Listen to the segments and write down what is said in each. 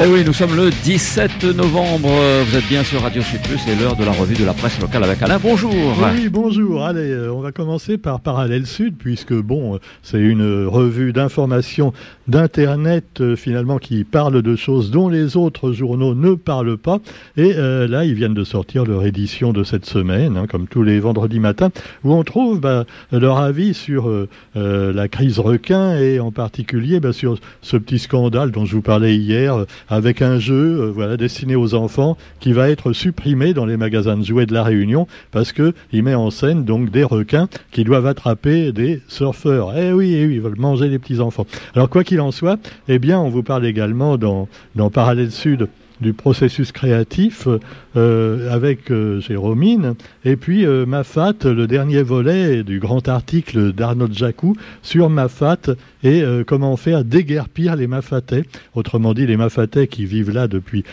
Eh oui, nous sommes le 17 novembre. Vous êtes bien sur Radio Sud Plus et l'heure de la revue de la presse locale avec Alain. Bonjour. Oui, bonjour. Allez, euh, on va commencer par Parallèle Sud puisque bon, euh, c'est une revue d'information d'internet euh, finalement qui parle de choses dont les autres journaux ne parlent pas. Et là, ils viennent de sortir leur édition de cette semaine, hein, comme tous les vendredis matins, où on trouve bah, leur avis sur la crise requin et en particulier bah, sur ce petit scandale dont je vous parlais hier avec un jeu euh, voilà, destiné aux enfants qui va être supprimé dans les magasins de jouets de la Réunion parce qu'il met en scène donc des requins qui doivent attraper des surfeurs. Eh oui, eh oui, ils veulent manger les petits-enfants. Alors quoi qu'il en soit, eh bien on vous parle également dans, dans Parallèle Sud du processus créatif euh, avec euh. Et puis euh, Mafat, le dernier volet du grand article d'Arnaud Jacou sur Mafat et comment faire déguerpir les Mafatais, autrement dit les Mafatais qui vivent là depuis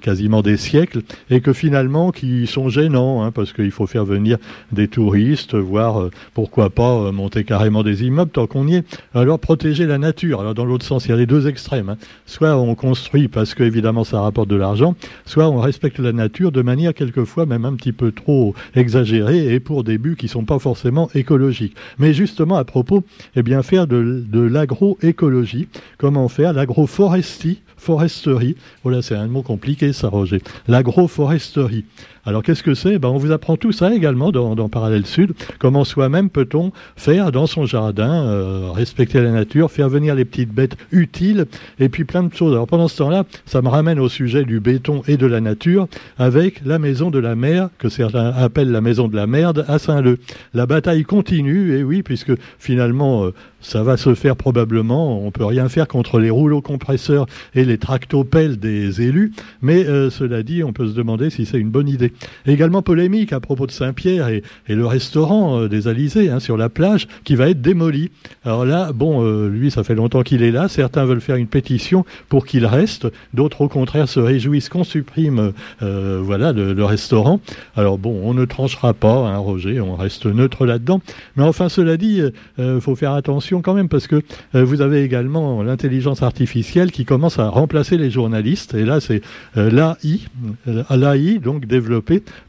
quasiment des siècles et que finalement qui sont gênants hein, parce qu'il faut faire venir des touristes, voire pourquoi pas monter carrément des immeubles tant qu'on y est. Alors protéger la nature. Alors dans l'autre sens, il y a les deux extrêmes. Hein. Soit on construit parce que évidemment ça rapporte de l'argent, soit on respecte la nature de manière quelquefois même un petit peu trop exagérée et pour des buts qui ne sont pas forcément écologiques. Mais justement, à propos, eh bien, faire de l'agroécologie, comment faire l'agroforesterie, foresterie, voilà, c'est un mot compliqué ça, Roger, l'agroforesterie. Alors qu'est-ce que c'est? Ben, On vous apprend tout ça également dans, Parallèle Sud. Comment soi-même peut-on faire dans son jardin, euh, respecter la nature, faire venir les petites bêtes utiles, et puis plein de choses. Alors pendant ce temps-là, ça me ramène au sujet du béton et de la nature, avec la maison de la mer, que certains appellent la maison de la merde, à Saint-Leu. La bataille continue, et oui, puisque finalement, euh, ça va se faire probablement. On peut rien faire contre les rouleaux compresseurs et les tractopelles des élus, mais euh, cela dit, on peut se demander si c'est une bonne idée. Également polémique à propos de Saint-Pierre et, le restaurant euh, des Alizés hein, sur la plage qui va être démoli. Alors là, bon, euh, lui, ça fait longtemps qu'il est là. Certains veulent faire une pétition pour qu'il reste. D'autres, au contraire, se réjouissent qu'on supprime, voilà, le, restaurant. Alors bon, on ne tranchera pas, hein, Roger. On reste neutre là-dedans. Mais enfin, cela dit, il faut faire attention quand même, parce que euh, vous avez également l'intelligence artificielle qui commence à remplacer les journalistes. Et là, c'est euh, l'AI, euh, l'AI, donc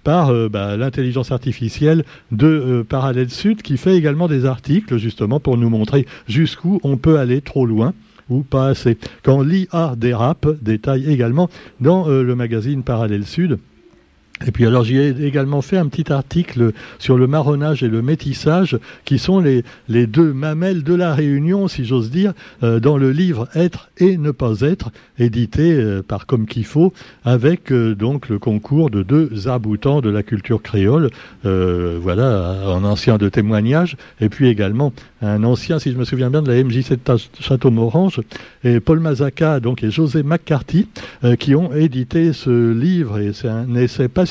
par bah, l'intelligence artificielle de Parallèle Sud, qui fait également des articles, justement, pour nous montrer jusqu'où on peut aller trop loin ou pas assez. Quand l'IA dérape, détaille également dans le magazine Parallèle Sud et puis alors j'y ai également fait un petit article sur le marronnage et le métissage, qui sont les, les deux mamelles de la Réunion, si j'ose dire, euh, dans le livre Être et ne pas être, édité euh, par Comme qu'il faut, avec euh, donc le concours de deux aboutants de la culture créole, voilà, un ancien de témoignage, et puis également un ancien, si je me souviens bien, de la MJ7 Château-Morange, et Paul Mazaka donc, et José McCarthy, qui ont édité ce livre, et c'est un essai passionnant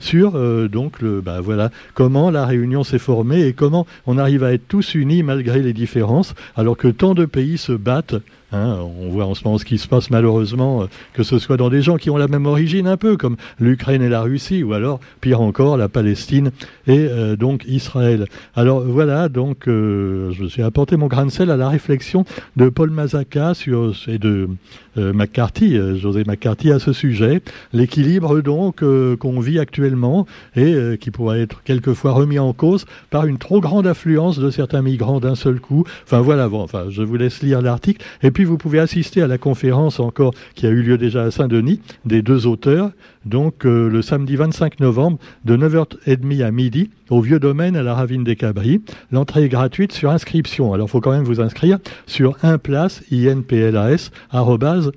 sur euh, donc le bah, voilà comment la Réunion s'est formée et comment on arrive à être tous unis malgré les différences alors que tant de pays se battent Hein, on voit en ce moment ce qui se passe malheureusement, euh, que ce soit dans des gens qui ont la même origine un peu, comme l'Ukraine et la Russie, ou alors, pire encore, la Palestine et euh, donc Israël. Alors voilà, donc euh, je suis apporté mon grain de sel à la réflexion de Paul Mazaka et de McCarthy, José McCarthy à ce sujet, l'équilibre donc qu'on vit actuellement et qui pourrait être quelquefois remis en cause par une trop grande affluence de certains migrants d'un seul coup. Enfin voilà, enfin je vous laisse lire l'article. Et puis vous pouvez assister à la conférence encore qui a eu lieu déjà à Saint-Denis des deux auteurs, donc euh, le samedi 25 novembre de 9h30 à midi au Vieux Domaine à la Ravine des Cabris. L'entrée est gratuite sur inscription. Alors il faut quand même vous inscrire sur place inplas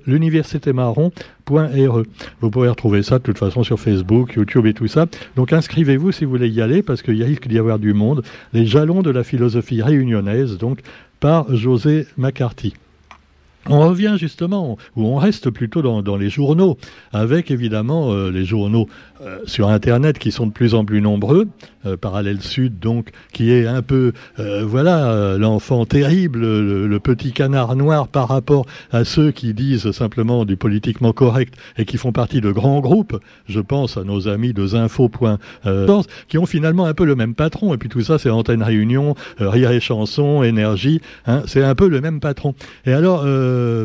l'universitémarron.re. Vous pourrez retrouver ça de toute façon sur Facebook, YouTube et tout ça. Donc inscrivez-vous si vous voulez y aller parce qu'il risque d'y avoir du monde. Les jalons de la philosophie réunionnaise, donc par José McCarthy. On revient justement, ou on reste plutôt dans, les journaux, avec évidemment euh, les journaux euh, sur Internet qui sont de plus en plus nombreux, euh, Parallèle Sud donc, qui est un peu, euh, voilà, l'enfant terrible, le, petit canard noir par rapport à ceux qui disent simplement du politiquement correct et qui font partie de grands groupes. Je pense à nos amis de Zinfo. qui ont finalement un peu le même patron. Et puis tout ça, c'est Antenne Réunion, Rire et Chanson, Énergie. Hein, c'est un peu le même patron. Et alors,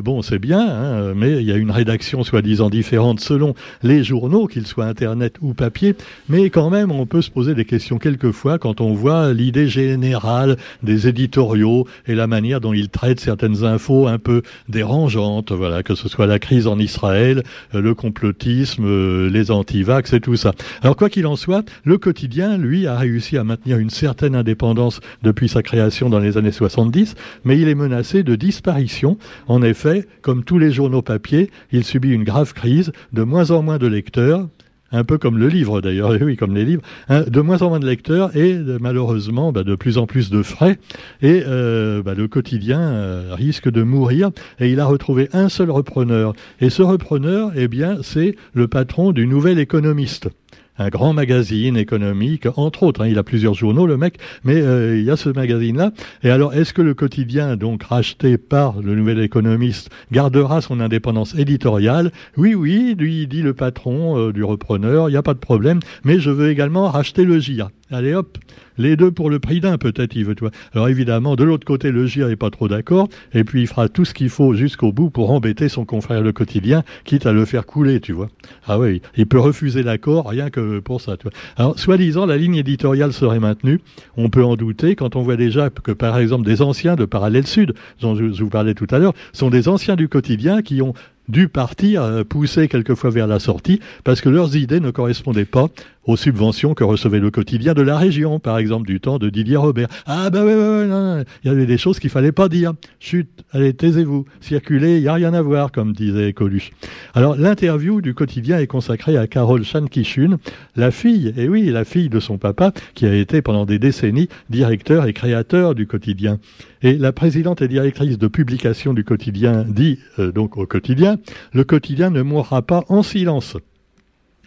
bon, c'est bien, hein, mais il y a une rédaction soi-disant différente selon les journaux, qu'ils soient Internet ou papier, mais quand même, on peut se poser des questions quelquefois quand on voit l'idée générale des éditoriaux et la manière dont ils traitent certaines infos un peu dérangeantes, voilà, que ce soit la crise en Israël, euh, le complotisme, euh, les antivax et tout ça. Alors quoi qu'il en soit, le quotidien, lui, a réussi à maintenir une certaine indépendance depuis sa création dans les années 70, mais il est menacé de disparition. En effet, comme tous les journaux papier, il subit une grave crise, de moins en moins de lecteurs, un peu comme le livre d'ailleurs, oui, comme les livres, hein, de moins en moins de lecteurs et malheureusement bah, de plus en plus de frais. Et euh, bah, le quotidien euh, risque de mourir. Et il a retrouvé un seul repreneur. Et ce repreneur, eh bien, c'est le patron du Nouvel Économiste un grand magazine économique, entre autres. Hein, il a plusieurs journaux, le mec, mais euh, il y a ce magazine-là. Et alors, est-ce que le quotidien, donc racheté par le Nouvel Économiste, gardera son indépendance éditoriale? Oui, oui, lui dit le patron euh, du repreneur, il n'y a pas de problème, mais je veux également racheter le GIA. Allez hop, les deux pour le prix d'un, peut-être, il veut, toi. Alors évidemment, de l'autre côté, le GIR n'est pas trop d'accord, et puis il fera tout ce qu'il faut jusqu'au bout pour embêter son confrère le quotidien, quitte à le faire couler, tu vois. Ah oui, il peut refuser l'accord rien que pour ça, tu vois. Alors, soi-disant, la ligne éditoriale serait maintenue. On peut en douter quand on voit déjà que, par exemple, des anciens de Parallèle Sud, dont je vous parlais tout à l'heure, sont des anciens du quotidien qui ont dû partir, euh, pousser quelquefois vers la sortie, parce que leurs idées ne correspondaient pas aux subventions que recevait le quotidien de la région, par exemple du temps de Didier Robert. Ah bah ouais, ouais, il y avait des choses qu'il fallait pas dire. Chut, allez, taisez-vous, circulez, il y a rien à voir, comme disait Coluche. Alors l'interview du quotidien est consacrée à Carole Shankishun, la fille, et oui, la fille de son papa, qui a été pendant des décennies directeur et créateur du quotidien. Et la présidente et directrice de publication du quotidien dit euh, donc au quotidien, le quotidien ne mourra pas en silence.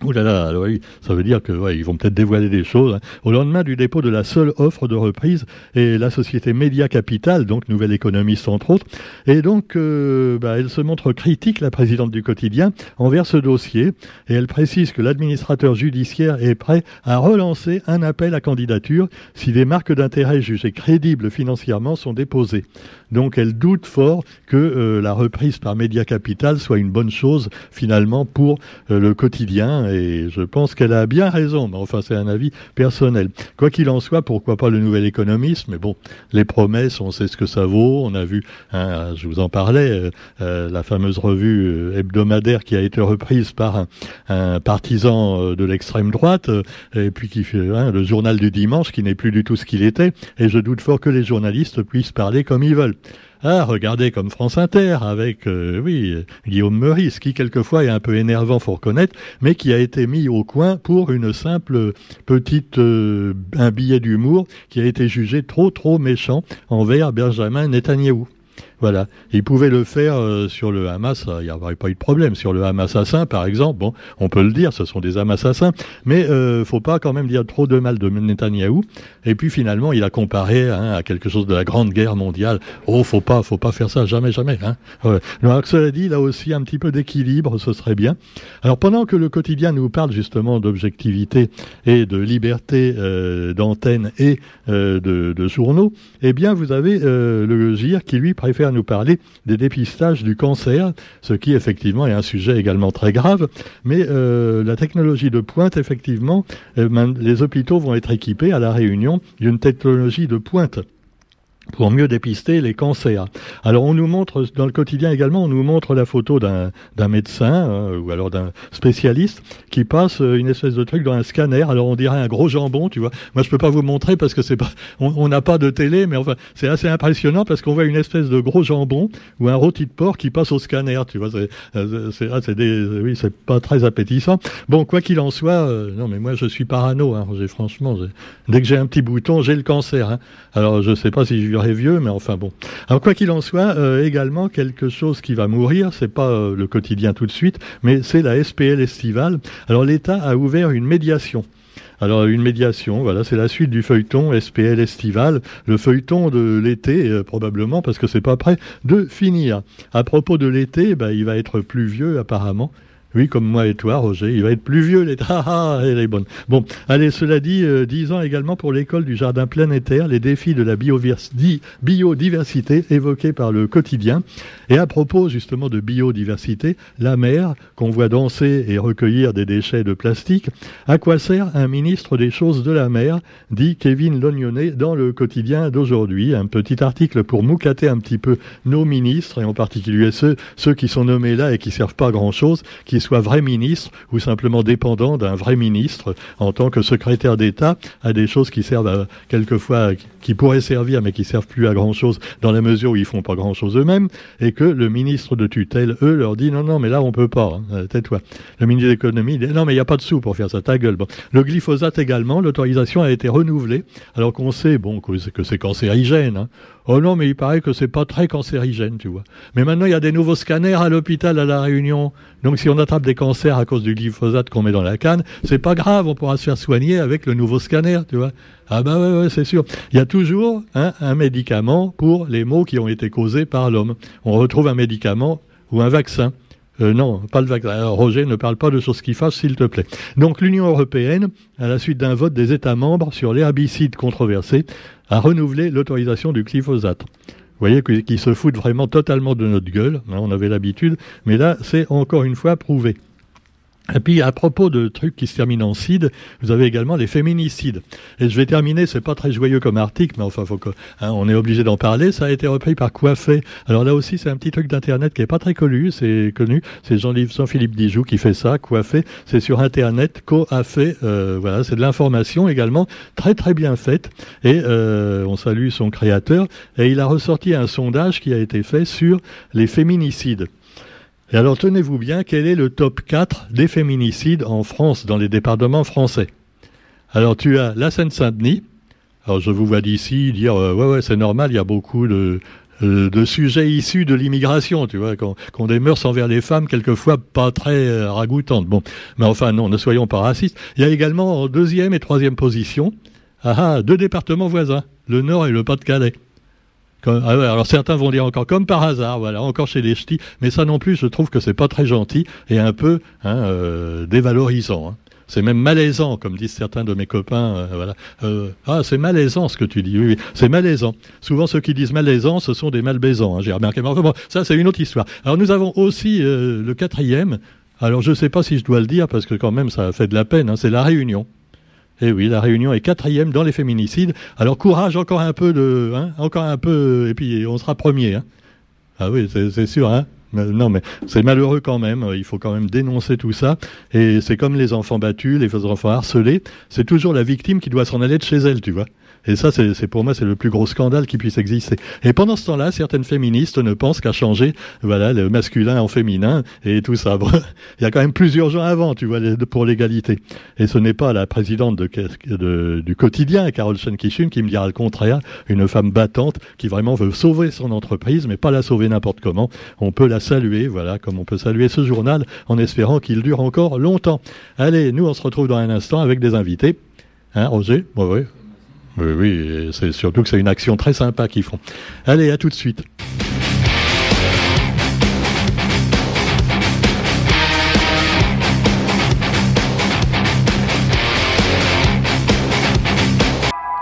Ouh là là, ça veut dire que ils vont peut-être dévoiler des choses. Hein. Au lendemain du dépôt de la seule offre de reprise, et la société Média Capital, donc nouvelle économiste entre autres, et donc euh, bah, elle se montre critique, la présidente du quotidien, envers ce dossier, et elle précise que l'administrateur judiciaire est prêt à relancer un appel à candidature si des marques d'intérêt jugées crédibles financièrement sont déposées. Donc elle doute fort que euh, la reprise par Média Capital soit une bonne chose finalement pour euh, le quotidien et je pense qu'elle a bien raison, mais enfin c'est un avis personnel. Quoi qu'il en soit, pourquoi pas le nouvel économiste, mais bon, les promesses, on sait ce que ça vaut, on a vu, hein, je vous en parlais, euh, la fameuse revue hebdomadaire qui a été reprise par un, partisan de l'extrême droite, et puis qui fait hein, le journal du dimanche qui n'est plus du tout ce qu'il était, et je doute fort que les journalistes puissent parler comme ils veulent. Ah, regardez comme France Inter avec, euh, oui, Guillaume Meurice, qui quelquefois est un peu énervant, faut reconnaître, mais qui a été mis au coin pour une simple petite, euh, un billet d'humour qui a été jugé trop, trop méchant envers Benjamin Netanyahou. Voilà. Il pouvait le faire euh, sur le Hamas, il n'y aurait pas eu de problème. Sur le Hamas assassin, par exemple, bon, on peut le dire, ce sont des Hamas assassins, mais euh, faut pas quand même dire trop de mal de Netanyahou. Et puis finalement, il a comparé hein, à quelque chose de la Grande Guerre mondiale. Oh, faut pas, faut pas faire ça, jamais, jamais. Hein. Cela dit, là aussi un petit peu d'équilibre, ce serait bien. Alors pendant que le quotidien nous parle justement d'objectivité et de liberté euh, d'antenne et euh, de, de, journaux, eh bien vous avez euh, le GIR qui lui préfère nous parler des dépistages du cancer, ce qui effectivement est un sujet également très grave. Mais euh, la technologie de pointe, effectivement, euh, les hôpitaux vont être équipés à la Réunion d'une technologie de pointe pour mieux dépister les cancers. Alors on nous montre dans le quotidien également, on nous montre la photo d'un médecin euh, ou alors d'un spécialiste qui passe euh, une espèce de truc dans un scanner. Alors on dirait un gros jambon, tu vois. Moi je peux pas vous montrer parce que c'est pas, on n'a pas de télé, mais enfin c'est assez impressionnant parce qu'on voit une espèce de gros jambon ou un rôti de porc qui passe au scanner, tu vois. C'est, euh, c'est, ah, oui, c'est pas très appétissant. Bon, quoi qu'il en soit, non mais moi je suis parano, hein, franchement, dès que j'ai un petit bouton, j'ai le cancer. Hein. Alors je sais pas si je vieux, mais enfin bon. Alors quoi qu'il en soit, euh, également quelque chose qui va mourir, c'est pas euh, le quotidien tout de suite, mais c'est la SPL estivale. Alors l'État a ouvert une médiation. Alors une médiation, voilà, c'est la suite du feuilleton SPL estival, le feuilleton de l'été euh, probablement parce que c'est pas prêt de finir. À propos de l'été, bah, il va être pluvieux apparemment. Oui, comme moi et toi, Roger. Il va être plus vieux. Ah, ah, elle est bonne. Bon, allez, cela dit, euh, dix ans également pour l'école du jardin planétaire, les défis de la biodiversité évoqués par le quotidien. Et à propos justement de biodiversité, la mer, qu'on voit danser et recueillir des déchets de plastique, à quoi sert un ministre des choses de la mer, dit Kevin Lognonnet dans le quotidien d'aujourd'hui. Un petit article pour moucater un petit peu nos ministres, et en particulier ceux, ceux qui sont nommés là et qui servent pas à grand chose, qui soit vrai ministre ou simplement dépendant d'un vrai ministre en tant que secrétaire d'État à des choses qui servent à, quelquefois, qui pourraient servir mais qui servent plus à grand chose dans la mesure où ils font pas grand chose eux-mêmes et que le ministre de tutelle, eux, leur dit non, non, mais là on peut pas, hein, tais-toi. Le ministre de l'économie dit non, mais il n'y a pas de sous pour faire ça, ta gueule. Le glyphosate également, l'autorisation a été renouvelée alors qu'on sait, que c'est cancérigène. Hein. Oh non, mais il paraît que c'est pas très cancérigène, tu vois. Mais maintenant, il y a des nouveaux scanners à l'hôpital à La Réunion. Donc, si on attrape des cancers à cause du glyphosate qu'on met dans la canne, c'est pas grave, on pourra se faire soigner avec le nouveau scanner, tu vois. Ah bah ouais, ouais c'est sûr. Il y a toujours hein, un médicament pour les maux qui ont été causés par l'homme. On retrouve un médicament ou un vaccin. Euh, non, pas le vaccin. Roger, ne parle pas de choses qui fassent, s'il te plaît. Donc l'Union européenne, à la suite d'un vote des États membres sur l'herbicide controversé, a renouvelé l'autorisation du glyphosate. Vous voyez qu'ils se foutent vraiment totalement de notre gueule. Hein, on avait l'habitude, mais là, c'est encore une fois prouvé. Et puis, à propos de trucs qui se terminent en cide, vous avez également les féminicides. Et je vais terminer, c'est pas très joyeux comme article, mais enfin, faut que, hein, on est obligé d'en parler. Ça a été repris par Coiffé. Alors là aussi, c'est un petit truc d'internet qui est pas très connu. C'est connu. C'est Jean-Philippe Dijoux qui fait ça. Coiffé. C'est sur internet. Coiffé. Euh, voilà. C'est de l'information également très très bien faite. Et euh, on salue son créateur. Et il a ressorti un sondage qui a été fait sur les féminicides. Et alors tenez-vous bien, quel est le top 4 des féminicides en France, dans les départements français? Alors tu as la Seine-Saint-Denis. Alors je vous vois d'ici dire, euh, ouais ouais c'est normal, il y a beaucoup de, euh, sujets issus de l'immigration, tu vois, qu'on qu des mœurs envers les femmes quelquefois pas très euh, ragoûtantes. Bon, mais enfin non, ne soyons pas racistes. Il y a également en deuxième et troisième position, ah, ah deux départements voisins, le Nord et le Pas-de-Calais. Ah alors certains vont dire encore comme par hasard, voilà, encore chez les ch'tis, mais ça non plus, je trouve que c'est pas très gentil et un peu hein, euh, dévalorisant. Hein. C'est même malaisant, comme disent certains de mes copains. Euh, voilà. Euh, ah, c'est malaisant ce que tu dis. Oui, oui. c'est malaisant. Souvent, ceux qui disent malaisant, ce sont des malbaisants. Hein, J'ai remarqué. Bon, ça, c'est une autre histoire. Alors, nous avons aussi le quatrième. Alors, je ne sais pas si je dois le dire parce que quand même, ça fait de la peine. C'est la Réunion. Eh oui, la Réunion est quatrième dans les féminicides. Alors courage, encore un peu de, hein, encore un peu, et puis on sera premier. Hein. Ah oui, c'est sûr. Hein. non, mais c'est malheureux quand même. Il faut quand même dénoncer tout ça. Et c'est comme les enfants battus, les enfants harcelés. C'est toujours la victime qui doit s'en aller de chez elle, tu vois. Et ça, c'est pour moi, c'est le plus gros scandale qui puisse exister. Et pendant ce temps-là, certaines féministes ne pensent qu'à changer, voilà, le masculin en féminin et tout ça. il y a quand même plus urgent avant, tu vois, pour l'égalité. Et ce n'est pas la présidente de, du quotidien, Carole Schenkishun, qui me dira le contraire, une femme battante qui vraiment veut sauver son entreprise, mais pas la sauver n'importe comment. On peut la saluer, voilà, comme on peut saluer ce journal en espérant qu'il dure encore longtemps. Allez, nous, on se retrouve dans un instant avec des invités. Hein, Roger? Oui, oui. Oui, oui, c'est surtout que c'est une action très sympa qu'ils font. Allez, à tout de suite.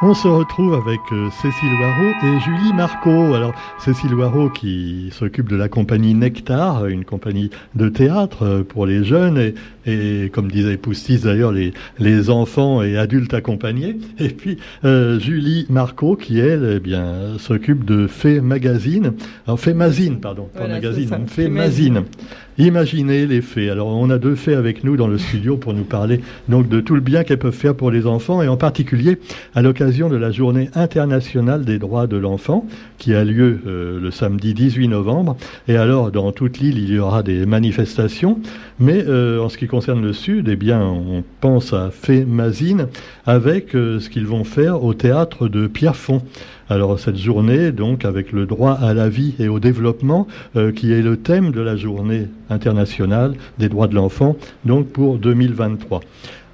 On se retrouve avec euh, Cécile Loireau et Julie Marco. Alors, Cécile Loireau qui s'occupe de la compagnie Nectar, une compagnie de théâtre euh, pour les jeunes et, comme disait Poustis d'ailleurs, les, les enfants et adultes accompagnés. Et puis, euh, Julie Marco qui, elle, eh bien, s'occupe de Fait Magazine. Alors, Magazine, pardon, pas Magazine, Magazine. Imaginez les fées. Alors, on a deux fées avec nous dans le studio pour nous parler donc de tout le bien qu'elles peuvent faire pour les enfants et en particulier à l'occasion de la journée internationale des droits de l'enfant qui a lieu euh, le samedi 18 novembre. Et alors, dans toute l'île, il y aura des manifestations. Mais euh, en ce qui concerne le Sud, eh bien, on pense à Fée Mazine avec euh, ce qu'ils vont faire au théâtre de Pierrefonds. Alors cette journée, donc avec le droit à la vie et au développement, euh, qui est le thème de la journée internationale des droits de l'enfant, donc pour 2023.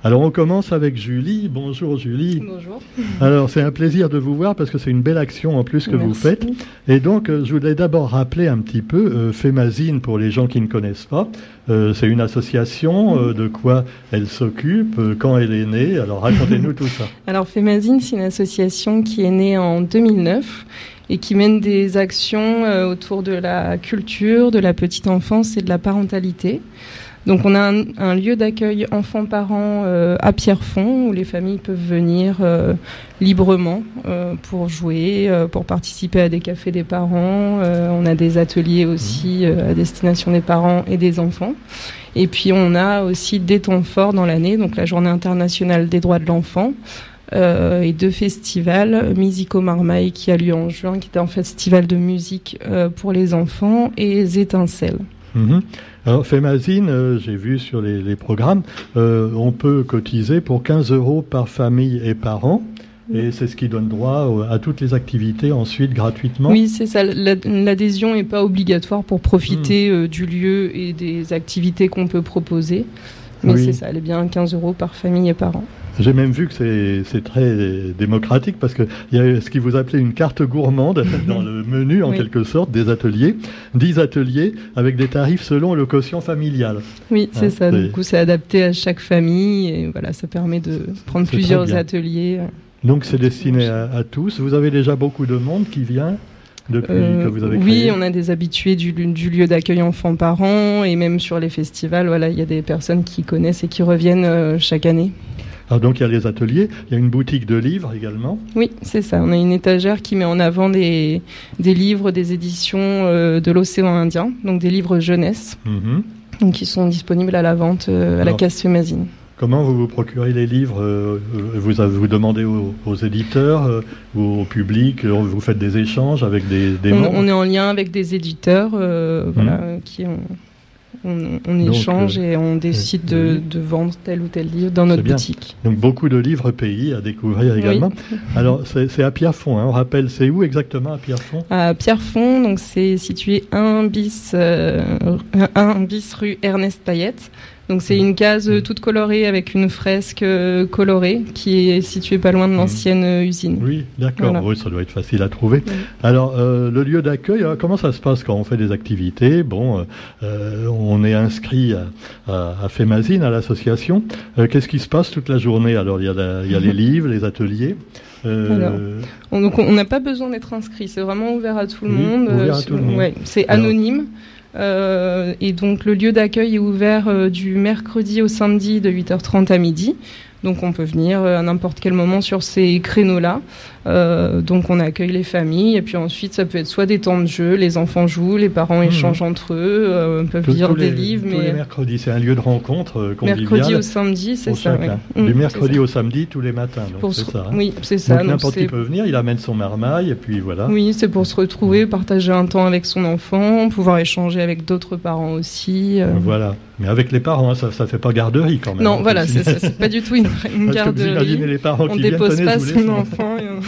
Alors on commence avec Julie. Bonjour Julie. Bonjour. Alors c'est un plaisir de vous voir parce que c'est une belle action en plus que vous faites. Et donc euh, je voulais d'abord rappeler un petit peu euh, Fémazine pour les gens qui ne connaissent pas. Euh, c'est une association, euh, de quoi elle s'occupe, quand elle est née. Alors racontez-nous tout ça. Alors Fémazine, c'est une association qui est née en 2009 et qui mène des actions autour de la culture, de la petite enfance et de la parentalité. Donc on a un, lieu d'accueil enfants-parents euh, à Pierrefonds où les familles peuvent venir euh, librement euh, pour jouer, pour participer à des cafés des parents. on a des ateliers aussi à destination des parents et des enfants. Et puis on a aussi des temps forts dans l'année, donc la Journée internationale des droits de l'enfant. et deux festivals, Musico Marmaille qui a lieu en juin, qui est un festival de musique pour les enfants, et Étincelles. Mhm. Alors, Fémazine, euh, j'ai vu sur les, programmes, euh, on peut cotiser pour 15 euros par famille et par an. Et c'est ce qui donne droit à toutes les activités ensuite gratuitement. Oui, c'est ça. L'adhésion n'est pas obligatoire pour profiter hmm. euh, du lieu et des activités qu'on peut proposer. Mais c'est ça, elle est bien 15 euros par famille et par an. J'ai même vu que c'est très démocratique parce qu'il y a ce qui vous appelez une carte gourmande dans le menu en quelque sorte des ateliers. 10 ateliers avec des tarifs selon le quotient familial. Oui, c'est hein, ça. Du coup, c'est adapté à chaque famille et voilà, ça permet de prendre plusieurs ateliers. Donc c'est destiné à, tous. Vous avez déjà beaucoup de monde qui vient depuis euh, que vous avez créé Oui, on a des habitués du, du lieu d'accueil enfants-parents et même sur les festivals, voilà, il y a des personnes qui connaissent et qui reviennent euh, chaque année. Alors donc il y a les ateliers, il y a une boutique de livres également. Oui, c'est ça. On a une étagère qui met en avant des, des livres, des éditions euh, de l'océan Indien, donc des livres jeunesse, mhm. donc qui sont disponibles à la vente euh, à la casse Mazine. Comment vous vous procurez les livres euh, vous, vous demandez aux, éditeurs ou au public Vous faites des échanges avec des, des on, membres on, est en lien avec des éditeurs voilà, mhm. qui ont on, échange euh, et on décide de, vendre tel ou tel livre dans notre boutique. Donc beaucoup de livres pays à découvrir également. Alors c'est à Pierrefonds, hein. on rappelle, c'est où exactement à Pierrefonds? À Pierrefonds, donc c'est situé 1 bis, euh, 1 bis rue Ernest Payette. Donc c'est une case euh, toute colorée avec une fresque euh, colorée qui est située pas loin de l'ancienne euh, usine. Oui, d'accord. Oui, ça doit être facile à trouver. Alors le lieu d'accueil, comment ça se passe quand on fait des activités? Bon, on est inscrit à, à, Fémazine, à l'association. Qu'est-ce qui se passe toute la journée? Alors il y, a il y a les livres, les ateliers. on, donc on n'a pas besoin d'être inscrit, c'est vraiment ouvert à tout le monde. Ouvert à tout le monde. Ouais, c'est anonyme. Euh, et donc le lieu d'accueil est ouvert euh, du mercredi au samedi de 8h30 à midi. Donc on peut venir euh, à n'importe quel moment sur ces créneaux-là. Euh, donc on accueille les familles et puis ensuite ça peut être soit des temps de jeu, les enfants jouent, les parents mmh. échangent entre eux, euh, peuvent lire des livres. Tous mais... les mercredis, c'est un lieu de rencontre euh, Mercredi au samedi, c'est ça. Oui. Du mercredi au samedi, tous les matins. c'est ça. Hein. Oui, c'est ça. n'importe qui peut venir, il amène son marmaille et puis voilà. Oui, c'est pour se retrouver, partager un temps avec son enfant, pouvoir échanger avec d'autres parents aussi. Voilà. Mais avec les parents, hein, ça ne fait pas garderie quand même. Non, hein, voilà, c'est pas du tout une, une garderie. les parents on qui dépose pas son enfant.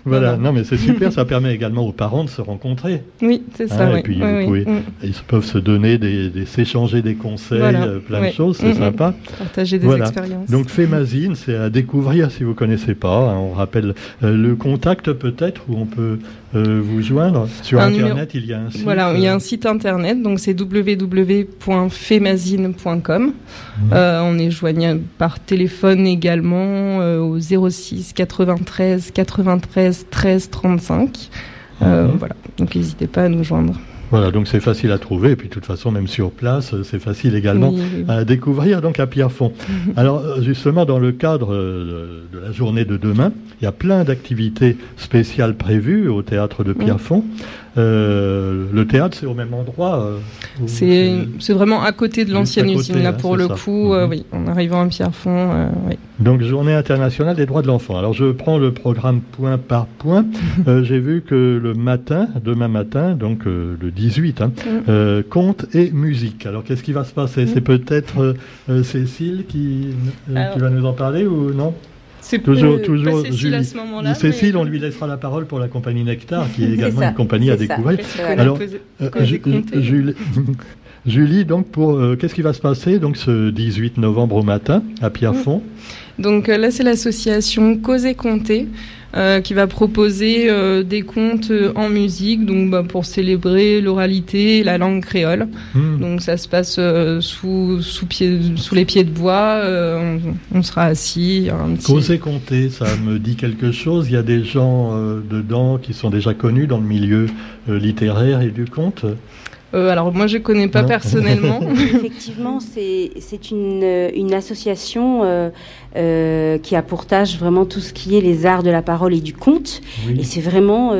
Voilà, non mais c'est super, ça permet également aux parents de se rencontrer. Oui, c'est ça. Hein, et puis ils peuvent se donner, des, s'échanger des conseils, euh, plein de choses, c'est sympa. Partager des expériences. Donc Fémazine, c'est à découvrir si vous connaissez pas. Hein. on rappelle euh, le contact peut-être où on peut euh, vous joindre sur internet. Il y a un site. Voilà, il y a un site internet, donc c'est www.femazine.com. Mmh. on est joignable par téléphone également au 06 93 93 13 35. Euh, mhm. Voilà, donc n'hésitez pas à nous joindre. Voilà, donc c'est facile à trouver, et puis de toute façon, même sur place, c'est facile également à découvrir, donc à Pierrefonds. Alors, justement, dans le cadre de la journée de demain, il y a plein d'activités spéciales prévues au théâtre de Pierrefonds. Euh, le théâtre, c'est au même endroit euh, C'est vraiment à côté de l'ancienne usine, là, hein, pour le coup, euh, mhm. oui, en arrivant à Pierrefonds. oui. Donc, Journée internationale des droits de l'enfant. Alors, je prends le programme point par point. J'ai vu que le matin, demain matin, donc le 18, hein, mhm. conte et musique. Alors, qu'est-ce qui va se passer? C'est mhm. peut-être Cécile qui, qui va nous en parler ou non? C'est toujours, toujours Cécile à ce moment-là. Cécile, on lui laissera la parole pour la compagnie Nectar, qui est également une compagnie à découvrir. Alors, euh, Julie, donc pour euh, qu'est-ce qui va se passer donc ce 18 novembre au matin à Pierrefonds? Donc euh, là, c'est l'association Causer Compter. Euh, qui va proposer euh, des contes euh, en musique, donc bah, pour célébrer l'oralité, la langue créole. Hmm. Donc ça se passe sous sous, pied, sous les pieds de bois. On, sera assis. Causer compter, ça me dit quelque chose. Il y a des gens dedans qui sont déjà connus dans le milieu littéraire et du conte. Euh, alors moi je ne connais pas personnellement. Effectivement, c'est une, une, association euh, euh, qui a pour tâche vraiment tout ce qui est les arts de la parole et du conte. Et c'est vraiment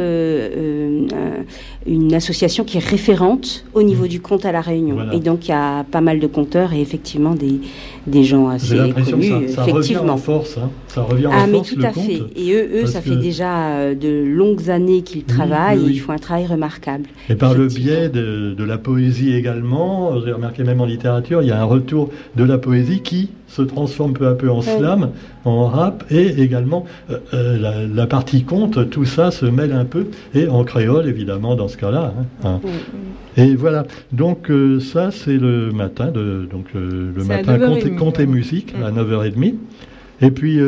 une association qui est référente au niveau mmh. du conte à La Réunion. Et donc il y a pas mal de conteurs et effectivement des, des gens assez connus. ça, ça effectivement. revient en force. Hein. Ça revient en ah, mais tout à fait. Et eux, eux ça fait déjà de longues années qu'ils travaillent et ils font un travail remarquable. Et par le biais de de la poésie également. J'ai remarqué même en littérature, il y a un retour de la poésie qui se transforme peu à peu en slam, en rap, et également euh, euh, la, partie conte, tout ça se mêle un peu, et en créole évidemment dans ce cas-là. Hein, hein. Et voilà, donc euh, ça c'est le matin, de, donc le matin conte, et musique à 9h30. Et puis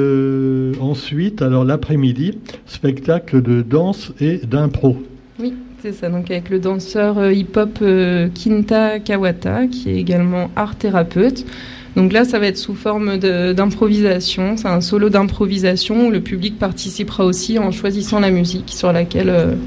ensuite, alors l'après-midi, spectacle de danse et d'impro. Oui. C'est ça, donc avec le danseur euh, hip-hop euh, Kinta Kawata, qui est également art thérapeute. Donc là, ça va être sous forme d'improvisation. C'est un solo d'improvisation où le public participera aussi en choisissant la musique sur laquelle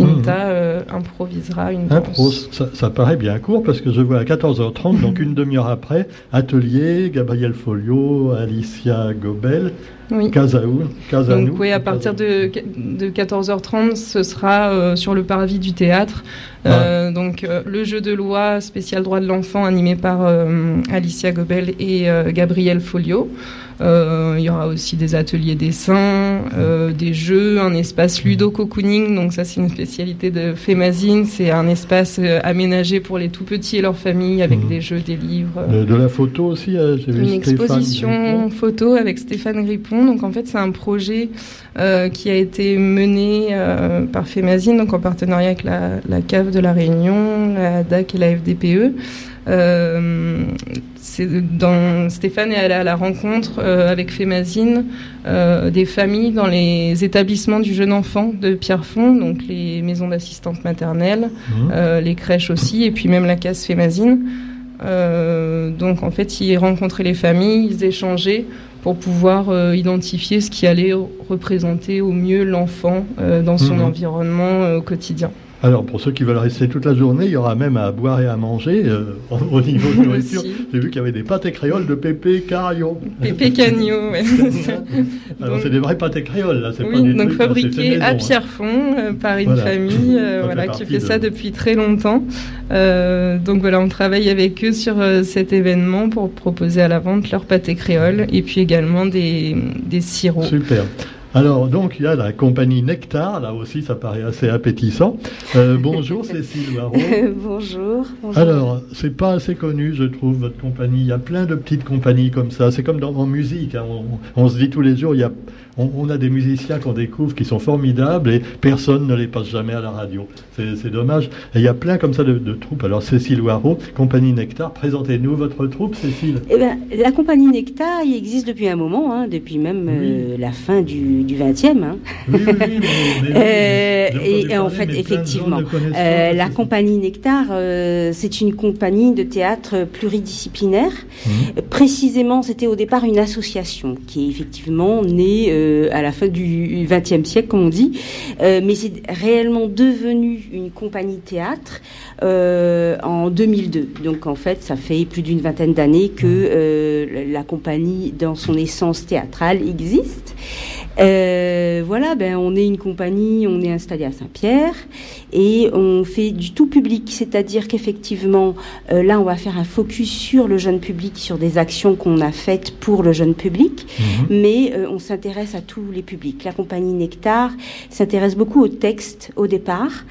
euh, Kinta mmh. improvisera une danse. ça, ça, paraît bien court parce que je vois à 14h30, donc une demi-heure après, atelier, Gabriel Folio, Alicia Gobel, oui. Donc oui, à partir de, de 14h30, ce sera euh, sur le parvis du théâtre. Euh, donc euh, le jeu de loi spécial droit de l'enfant animé par Alicia Gobel et Gabriel Folio. Il y aura aussi des ateliers dessin, des jeux, un espace ludo-cocooning. Donc ça, c'est une spécialité de Fémazine. C'est un espace aménagé pour les tout petits et leurs familles avec mmh. des jeux, des livres. De, la photo aussi, j'ai vu Une exposition photo avec Stéphane Grippon donc en fait, c'est un projet euh, qui a été mené euh, par Fémazine, donc en partenariat avec la, cave de la Réunion, la DAC et la FDPE. Euh, dans, Stéphane est allé à la rencontre avec Fémazine des familles dans les établissements du jeune enfant de Pierrefonds, donc les maisons d'assistantes maternelles, mmh. les crèches aussi, et puis même la case Fémazine. donc en fait, ils rencontraient les familles, ils échangeaient pour pouvoir euh, identifier ce qui allait représenter au mieux l'enfant euh, dans son mhm. environnement euh, au quotidien. Alors, pour ceux qui veulent rester toute la journée, il y aura même à boire et à manger au niveau de nourriture. J'ai vu qu'il y avait des pâtes créoles de Pépé Cario. Pépé Cagno, oui. Alors, c'est des vrais pâtes créoles, là. Oui, pas des donc fabriqués à Pierrefonds par une famille voilà, qui fait ça depuis très longtemps. donc voilà, on travaille avec eux sur cet événement pour proposer à la vente leurs pâtés créoles et puis également des, des sirops. Super. Alors, donc, il y a la compagnie Nectar, là aussi, ça paraît assez appétissant. Euh, bonjour, Cécile Barraud. bonjour, bonjour. Alors, c'est pas assez connu, je trouve, votre compagnie. Il y a plein de petites compagnies comme ça. C'est comme dans, en musique. Hein. On, se dit tous les jours, il y a, on, a des musiciens qu'on découvre qui sont formidables et personne ne les passe jamais à la radio. C'est dommage. Et il y a plein comme ça de, troupes. Alors, Cécile Waro, compagnie Nectar, présentez-nous votre troupe, Cécile. Eh ben, la compagnie Nectar, il existe depuis un moment, hein, depuis même euh, la fin du du 20e. Hein. Oui, oui, et, en fait, effectivement, euh, la compagnie Nectar, euh, c'est une compagnie de théâtre pluridisciplinaire. Mhm. Précisément, c'était au départ une association qui est effectivement née à la fin du XXe siècle, comme on dit, mais c'est réellement devenu une compagnie théâtre en 2002. Donc en fait, ça fait plus d'une vingtaine d'années que mhm. la compagnie, dans son essence théâtrale, existe. Euh, voilà, ben on est une compagnie, on est installé à Saint-Pierre et on fait du tout public, c'est-à-dire qu'effectivement, euh, là, on va faire un focus sur le jeune public, sur des actions qu'on a faites pour le jeune public, mhm. mais euh, on s'intéresse à tous les publics. La compagnie Nectar s'intéresse beaucoup au texte au départ,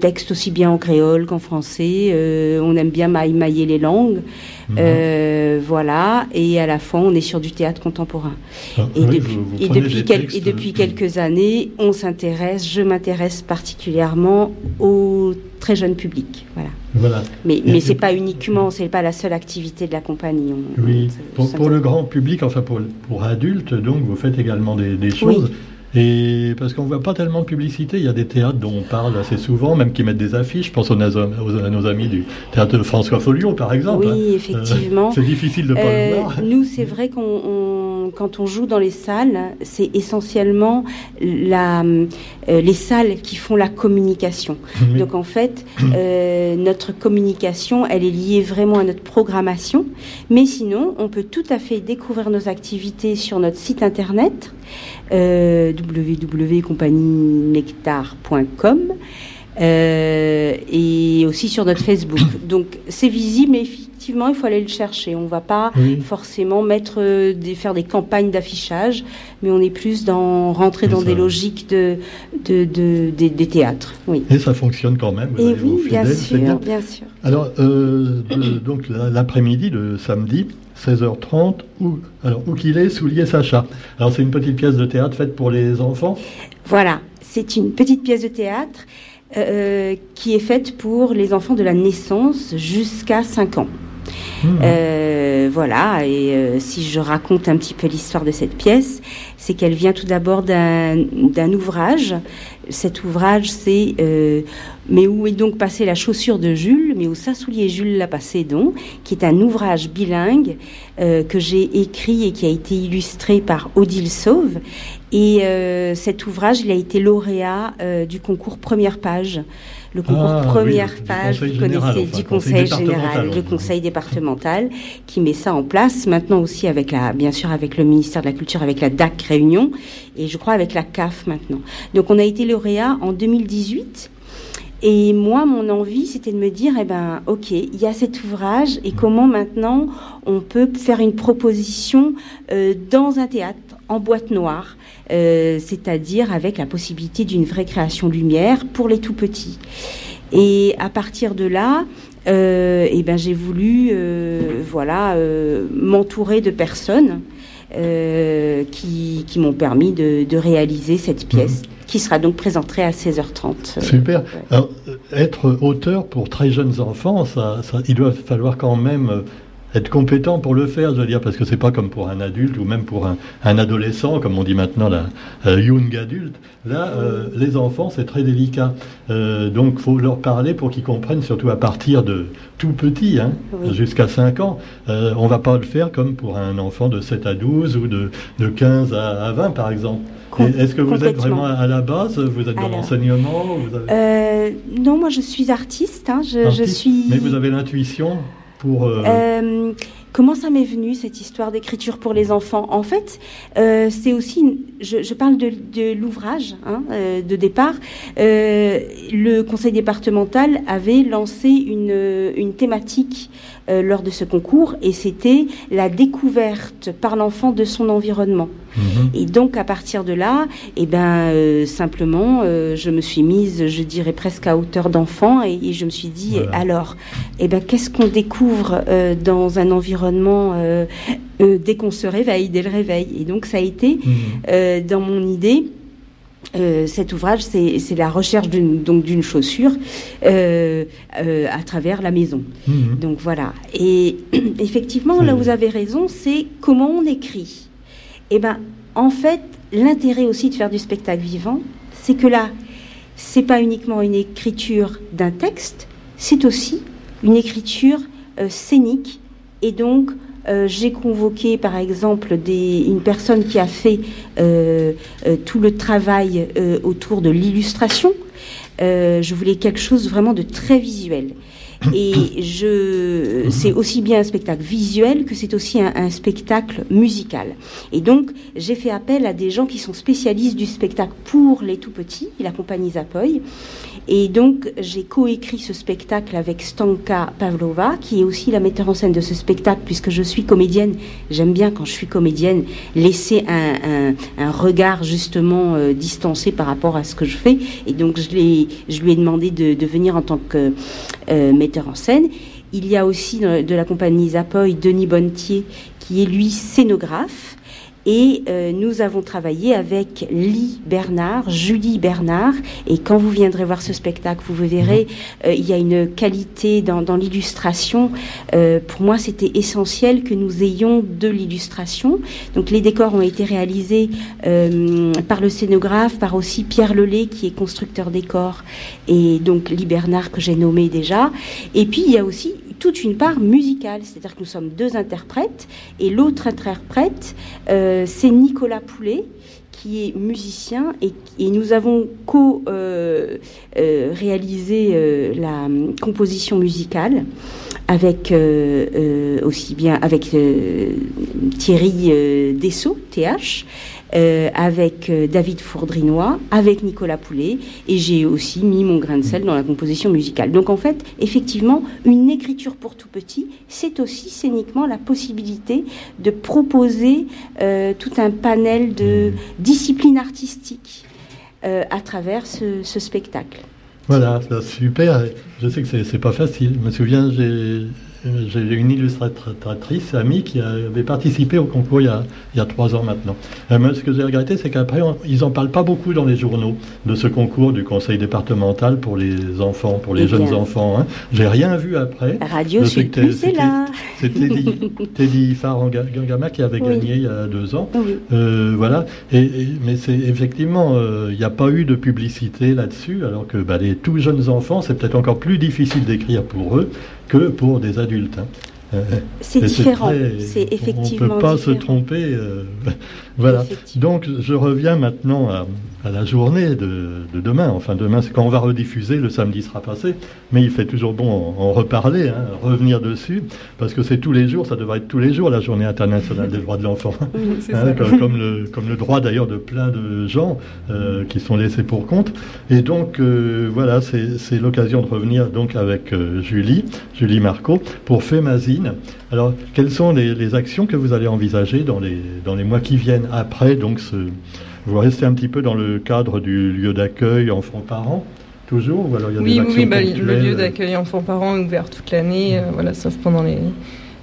texte aussi bien en créole qu'en français. on aime bien mailler les langues. Mhm. Euh, voilà, et à la fin, on est sur du théâtre contemporain. Ah, et, depuis, et, depuis, et, depuis, quelques années, on s'intéresse, je m'intéresse particulièrement au très jeune public. Voilà. voilà. Mais, mais c'est pas uniquement, c'est pas la seule activité de la compagnie. oui, pour, le grand public, enfin pour, pour adultes, donc vous faites également des, des choses. Et parce qu'on ne voit pas tellement de publicité, il y a des théâtres dont on parle assez souvent, même qui mettent des affiches. Je pense aux, à nos amis du théâtre de François Folliot, par exemple. Oui, euh, effectivement. c'est difficile de ne pas le euh, voir. Nous, c'est vrai qu'on, quand on joue dans les salles, c'est essentiellement la, euh, les salles qui font la communication. Donc en fait, notre communication, elle est liée vraiment à notre programmation. Mais sinon, on peut tout à fait découvrir nos activités sur notre site internet euh, www.compagnienectar.com euh, et aussi sur notre Facebook. Donc c'est visible, mais effectivement, il faut aller le chercher. On ne va pas forcément mettre euh, des, faire des campagnes d'affichage, mais on est plus dans rentrer dans des logiques de, de, des, théâtres. Oui. Et ça fonctionne quand même. Et oui, bien, sûr, bien. sûr, Alors, euh, donc l'après-midi, le samedi, 16h30, où, alors, où qu'il est, Soulier Sacha. Alors, c'est une petite pièce de théâtre faite pour les enfants? Voilà, c'est une petite pièce de théâtre euh, qui est faite pour les enfants de la naissance jusqu'à 5 ans. Mmh. Euh, voilà, et euh, si je raconte un petit peu l'histoire de cette pièce, c'est qu'elle vient tout d'abord d'un ouvrage. Cet ouvrage, c'est Mais où est donc passée la chaussure de Jules? Mais où s'assoulier Jules l'a passé donc, qui est un ouvrage bilingue que j'ai écrit et qui a été illustré par Odile Sauve. Et cet ouvrage, il a été lauréat du concours Première Page le concours ah, première page, vous connaissez, du conseil général, le conseil départemental, qui met ça en place. Maintenant aussi avec la, bien sûr avec le ministère de la Culture, avec la DAC Réunion, et je crois avec la CAF maintenant. Donc on a été lauréat en 2018. Et moi, mon envie, c'était de me dire, eh ben, ok, il y a cet ouvrage, et comment maintenant on peut faire une proposition euh, dans un théâtre en boîte noire, euh, c'est-à-dire avec la possibilité d'une vraie création lumière pour les tout petits. Et à partir de là, euh, eh ben, j'ai voulu euh, voilà, m'entourer de personnes qui, m'ont permis de, réaliser cette pièce. Mhm. qui sera donc présentée à 16h30. Super. être auteur pour très jeunes enfants, ça, il doit falloir quand même être compétent pour le faire, je veux dire, parce que c'est pas comme pour un adulte ou même pour un, adolescent, comme on dit maintenant, la euh, young adulte. Là, euh, les enfants, c'est très délicat. Euh, donc, faut leur parler pour qu'ils comprennent, surtout à partir de tout petit, hein, jusqu'à 5 ans. Euh, on va pas le faire comme pour un enfant de 7 à 12 ou de, de 15 à, 20, par exemple. Est-ce que vous êtes vraiment à la base Vous êtes dans l'enseignement Non, moi je suis artiste. Hein. je, suis... Mais vous avez l'intuition euh, euh, comment ça m'est venu cette histoire d'écriture pour les enfants? En fait, euh, c'est aussi, je, parle de, l'ouvrage hein, de départ. le conseil départemental avait lancé une, une thématique euh, lors de ce concours et c'était la découverte par l'enfant de son environnement. Mhm. Et donc à partir de là, et eh ben euh, simplement, euh, je me suis mise, je dirais presque à hauteur d'enfant et, je me suis dit alors, et eh ben qu'est-ce qu'on découvre dans un environnement dès qu'on se réveille, dès le réveil? Et donc ça a été mhm. dans mon idée euh, cet ouvrage, c'est la recherche d'une chaussure euh, euh, à travers la maison. Mhm. Donc voilà. Et effectivement, là, vous avez raison, c'est comment on écrit. Eh ben, en fait, l'intérêt aussi de faire du spectacle vivant, c'est que là, c'est pas uniquement une écriture d'un texte, c'est aussi une écriture scénique. Et donc, euh, j'ai convoqué, par exemple, une personne qui a fait euh, tout le travail autour de l'illustration. je voulais quelque chose vraiment de très visuel. Et je, c'est aussi bien un spectacle visuel que c'est aussi un, spectacle musical. Et donc, j'ai fait appel à des gens qui sont spécialistes du spectacle pour les tout petits, la compagnie Zapoy. Et donc, j'ai coécrit ce spectacle avec Stanka Pavlova, qui est aussi la metteur en scène de ce spectacle, puisque je suis comédienne. J'aime bien, quand je suis comédienne, laisser un, regard justement euh, distancé par rapport à ce que je fais. Et donc, je, je lui ai demandé de, de venir en tant que euh, metteur en scène. Il y a aussi de la compagnie Zapoy Denis Bonnetier, qui est lui scénographe. Et euh, nous avons travaillé avec Lee Bernard, Julie Bernard. Et quand vous viendrez voir ce spectacle, vous verrez, mhm. euh, il y a une qualité dans, dans l'illustration. Euh, pour moi, c'était essentiel que nous ayons de l'illustration. Donc les décors ont été réalisés euh, par le scénographe, par aussi Pierre Lelay, qui est constructeur décor, et donc Lee Bernard que j'ai nommé déjà. Et puis il y a aussi toute une part musicale, c'est-à-dire que nous sommes deux interprètes et l'autre interprète, euh, c'est Nicolas Poulet qui est musicien et, nous avons co-réalisé euh, euh, la composition musicale avec aussi bien avec Thierry Dessau, TH, euh, avec euh, David Fourdrinois, avec Nicolas Poulet, et j'ai aussi mis mon grain de sel dans la composition musicale. Donc en fait, effectivement, une écriture pour tout petit, c'est aussi scéniquement la possibilité de proposer euh, tout un panel de mmh. disciplines artistiques à travers ce, ce spectacle. Voilà, super. Je sais que c'est pas facile. Je me souviens, j'ai j'ai une illustratrice amie qui avait participé au concours il y a, il y a trois ans maintenant. Euh, ce que j'ai regretté, c'est qu'après, ils n'en parlent pas beaucoup dans les journaux de ce concours du conseil départemental pour les enfants, pour les eh jeunes enfants. Hein. J'ai rien vu après. Radio c'est là. C'était Teddy Farangama qui avait gagné il y a deux ans. Euh, voilà. Et, mais c'est effectivement, euh, il n'y a pas eu de publicité là-dessus, alors que bah, les tout jeunes enfants, c'est peut-être encore plus difficile d'écrire pour eux que pour des adultes. Euh, c'est différent, c'est effectivement. On ne peut pas se tromper. Euh, voilà. Donc je reviens maintenant à, la journée de, demain. Enfin demain, c'est quand on va rediffuser, le samedi sera passé, mais il fait toujours bon en, reparler, hein, revenir dessus, parce que c'est tous les jours, ça devrait être tous les jours la journée internationale des droits de l'enfant, hein, comme, le, comme, le, droit d'ailleurs de plein de gens euh, qui sont laissés pour compte. Et donc voilà, c'est l'occasion de revenir donc avec Julie, Julie Marco, pour Fémazine alors, quelles sont les, actions que vous allez envisager dans les, dans les mois qui viennent après donc ce, Vous restez un petit peu dans le cadre du lieu d'accueil enfants-parents Toujours ou alors il y a oui, oui, bah, le lieu d'accueil enfants-parents est ouvert toute l'année, euh, voilà, sauf pendant les,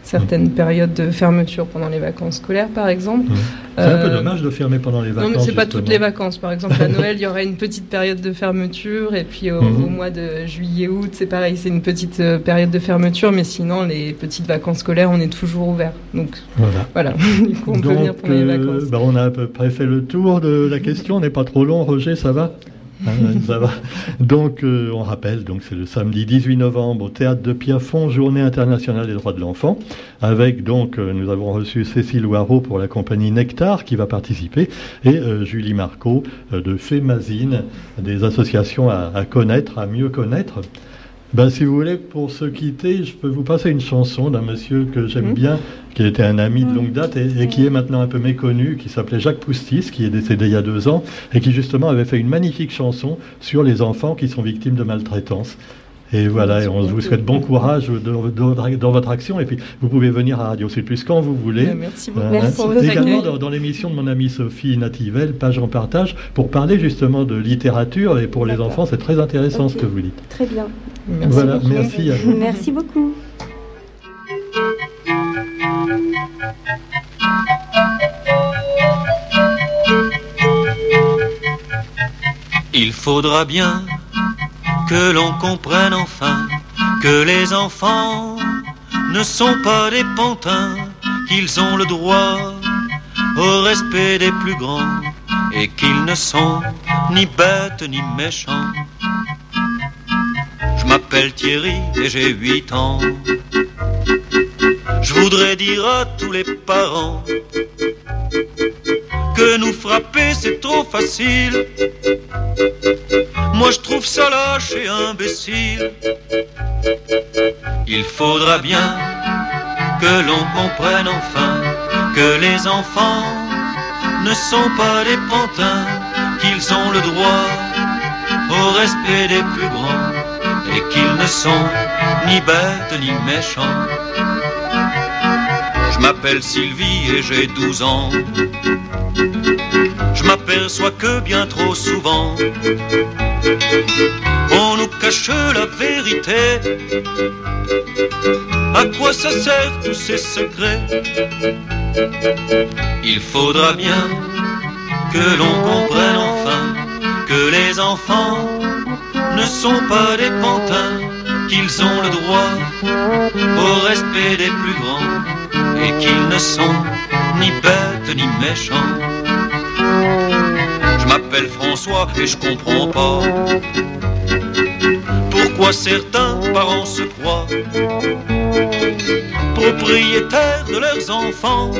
certaines périodes de fermeture pendant les vacances scolaires, par exemple. Mmh. C'est un peu euh, dommage de fermer pendant les vacances. Non, mais c'est pas toutes les vacances. Par exemple, à Noël, il y aurait une petite période de fermeture, et puis au, mmh. mois de juillet-août, c'est pareil, c'est une petite euh, période de fermeture, mais sinon, les petites vacances scolaires, on est toujours ouvert. Donc voilà, du coup, on peut venir pendant les vacances. Bah, on a à peu près fait le tour de la question. On n'est pas trop long, Roger, ça va? va. Donc, euh, on rappelle, donc c'est le samedi 18 novembre au théâtre de Piafond, Journée internationale des droits de l'enfant, avec donc euh, nous avons reçu Cécile Loireau pour la compagnie Nectar qui va participer et euh, Julie Marco de Fémazine, des associations à connaître, à mieux connaître. Ben, si vous voulez, pour se quitter, je peux vous passer une chanson d'un monsieur que j'aime mmh. bien, qui était un ami de longue date et, qui est maintenant un peu méconnu, qui s'appelait Jacques Poustis, qui est décédé il y a deux ans, et qui justement avait fait une magnifique chanson sur les enfants qui sont victimes de maltraitance. Et voilà, et on vous souhaite bon courage dans, votre action. Et puis, vous pouvez venir à Radio Sud Plus quand vous voulez. Merci beaucoup. Euh, également dans, l'émission de mon amie Sophie Nativelle, Page en partage, pour parler justement de littérature. Et pour les enfants, c'est très intéressant ce que vous dites. Très bien. Merci voilà, merci à vous. Merci beaucoup. Il faudra bien que l'on comprenne enfin que les enfants ne sont pas des pantins, qu'ils ont le droit au respect des plus grands et qu'ils ne sont ni bêtes ni méchants m'appelle Thierry et j'ai 8 ans. Je voudrais dire à tous les parents que nous frapper c'est trop facile. Moi je trouve ça lâche et imbécile. Il faudra bien que l'on comprenne enfin que les enfants ne sont pas des pantins, qu'ils ont le droit au respect des plus grands et qu'ils ne sont ni bêtes ni méchants. Je m'appelle Sylvie et j'ai 12 ans. Je m'aperçois que bien trop souvent, on nous cache la vérité. À quoi ça sert tous ces secrets? Il faudra bien que l'on comprenne enfin que les enfants ne sont pas des pantins, qu'ils ont le droit au respect des plus grands et qu'ils ne sont ni bêtes ni méchants. Je m'appelle François et je comprends pas pourquoi certains parents se croient propriétaires de leurs enfants.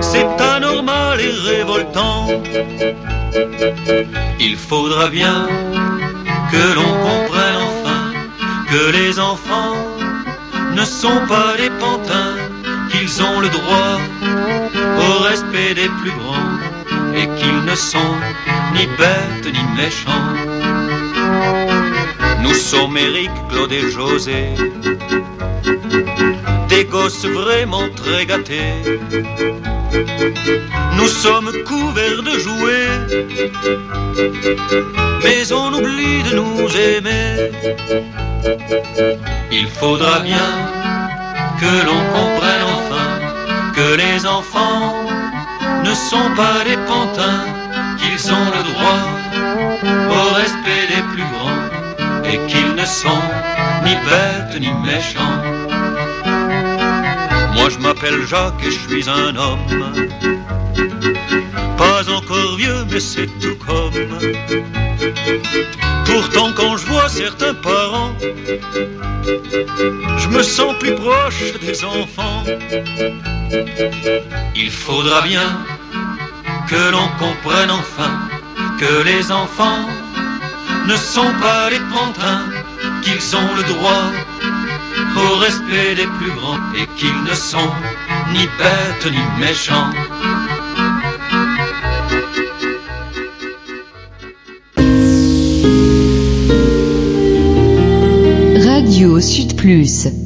C'est anormal et révoltant. Il faudra bien que l'on comprenne enfin que les enfants ne sont pas des pantins, qu'ils ont le droit au respect des plus grands et qu'ils ne sont ni bêtes ni méchants. Nous sommes Eric, Claude et José, des gosses vraiment très gâtés. Nous sommes couverts de jouets, mais on oublie de nous aimer. Il faudra bien que l'on comprenne enfin que les enfants ne sont pas des pantins, qu'ils ont le droit au respect des plus grands et qu'ils ne sont ni bêtes ni méchants. Moi je m'appelle Jacques et je suis un homme. Pas encore vieux, mais c'est tout comme. Pourtant, quand je vois certains parents, je me sens plus proche des enfants. Il faudra bien que l'on comprenne enfin que les enfants ne sont pas les pantins, qu'ils ont le droit au respect des plus grands et qu'ils ne sont ni bêtes ni méchants. Radio Sud Plus.